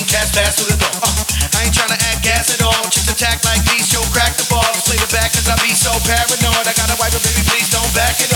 swing cats fast to the floor. Uh, I ain't trying to act gas at all. Chicks attack like these, Show, crack the ball. Play the back cause I be so paranoid. I gotta wipe it, baby, please don't back it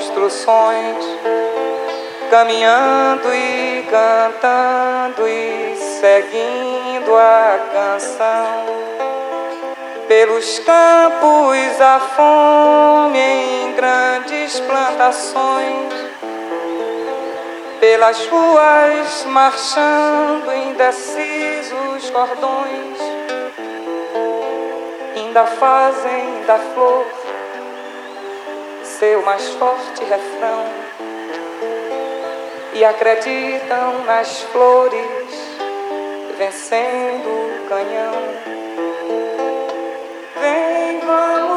construções, caminhando e cantando e seguindo a canção. Pelos campos a fome em grandes plantações, pelas ruas marchando indecisos cordões, ainda fazem da flor seu mais forte refrão e acreditam nas flores vencendo o canhão. Vem, vamos.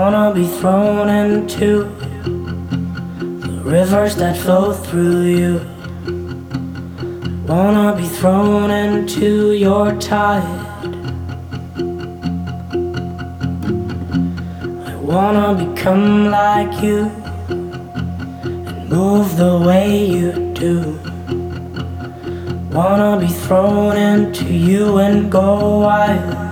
Wanna be thrown into the rivers that flow through you. Wanna be thrown into your tide. I wanna become like you and move the way you do. Wanna be thrown into you and go wild.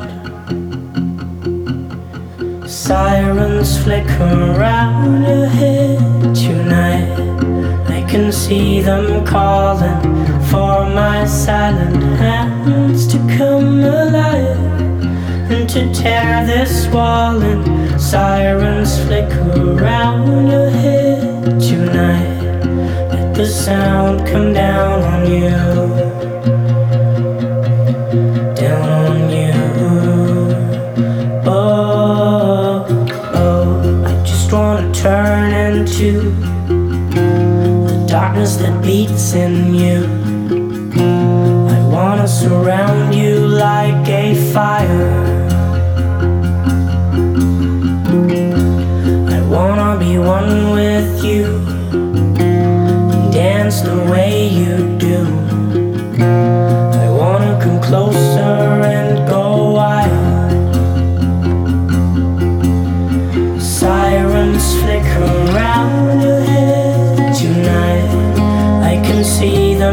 Sirens flicker around your head tonight. I can see them calling for my silent hands to come alive and to tear this wall in. Sirens flicker around your head tonight. Let the sound come down on you. Turn into the darkness that beats in you. I wanna surround you like a fire. I wanna be one with you and dance the way you do. I wanna come closer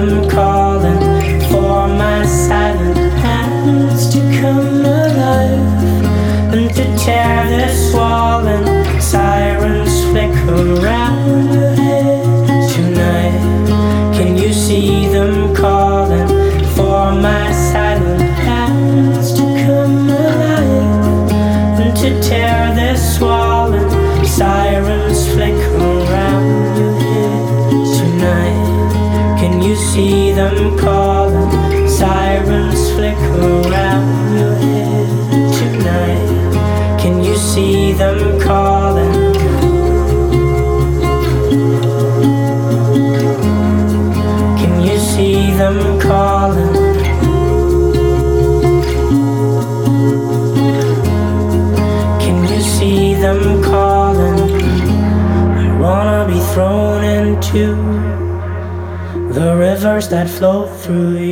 them calling for my silent hands to come alive and to tear this wall in. Sirens flicker around your head tonight. Can you see them calling for my silent hands to come alive and to tear rivers that flow through.